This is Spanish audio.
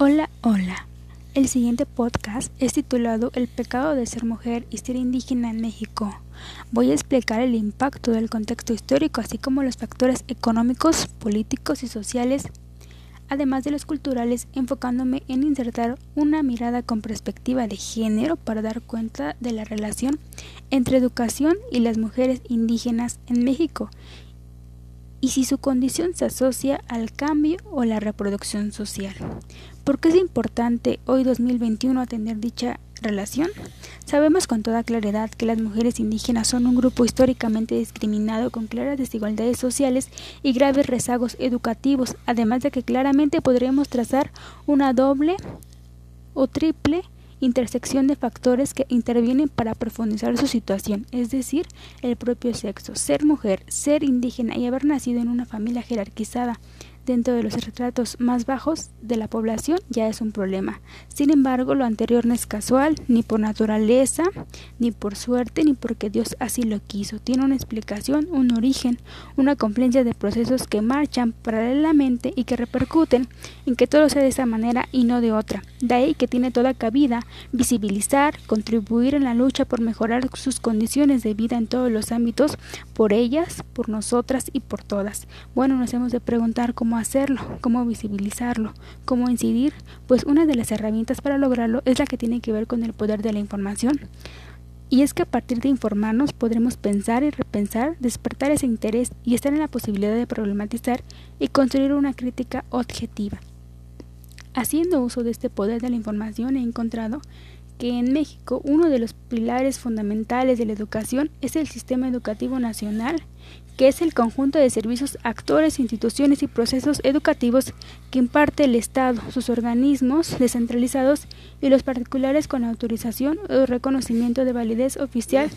Hola, hola. El siguiente podcast es titulado El pecado de ser mujer y ser indígena en México. Voy a explicar el impacto del contexto histórico, así como los factores económicos, políticos y sociales, además de los culturales, enfocándome en insertar una mirada con perspectiva de género para dar cuenta de la relación entre educación y las mujeres indígenas en México y si su condición se asocia al cambio o la reproducción social. ¿Por qué es importante hoy 2021 atender dicha relación? Sabemos con toda claridad que las mujeres indígenas son un grupo históricamente discriminado con claras desigualdades sociales y graves rezagos educativos, además de que claramente podríamos trazar una doble o triple intersección de factores que intervienen para profundizar su situación, es decir, el propio sexo, ser mujer, ser indígena y haber nacido en una familia jerarquizada dentro de los retratos más bajos de la población ya es un problema. Sin embargo, lo anterior no es casual, ni por naturaleza, ni por suerte, ni porque Dios así lo quiso. Tiene una explicación, un origen, una confluencia de procesos que marchan paralelamente y que repercuten en que todo sea de esa manera y no de otra. De ahí que tiene toda cabida visibilizar, contribuir en la lucha por mejorar sus condiciones de vida en todos los ámbitos, por ellas, por nosotras y por todas. Bueno, nos hemos de preguntar hacerlo, cómo visibilizarlo, cómo incidir, pues una de las herramientas para lograrlo es la que tiene que ver con el poder de la información. Y es que a partir de informarnos podremos pensar y repensar, despertar ese interés y estar en la posibilidad de problematizar y construir una crítica objetiva. Haciendo uso de este poder de la información he encontrado que en México uno de los pilares fundamentales de la educación es el sistema educativo nacional, que es el conjunto de servicios, actores, instituciones y procesos educativos que imparte el Estado, sus organismos descentralizados y los particulares con autorización o reconocimiento de validez oficial